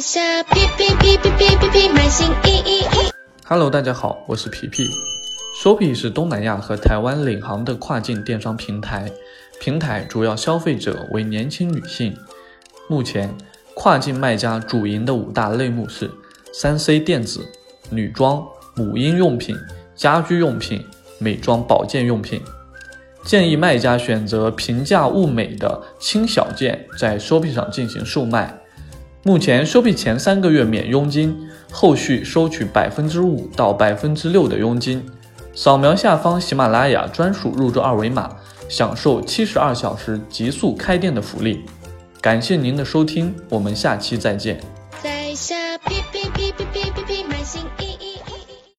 下皮皮皮皮皮皮皮买新衣衣衣。Hello，大家好，我是皮皮。Shopee 是东南亚和台湾领航的跨境电商平台，平台主要消费者为年轻女性。目前，跨境卖家主营的五大类目是三 C 电子、女装、母婴用品、家居用品、美妆保健用品。建议卖家选择平价物美的轻小件，在 Shopee 上进行售卖。目前收币前三个月免佣金，后续收取百分之五到百分之六的佣金。扫描下方喜马拉雅专属入驻二维码，享受七十二小时极速开店的福利。感谢您的收听，我们下期再见。在下哔哔哔哔哔哔哔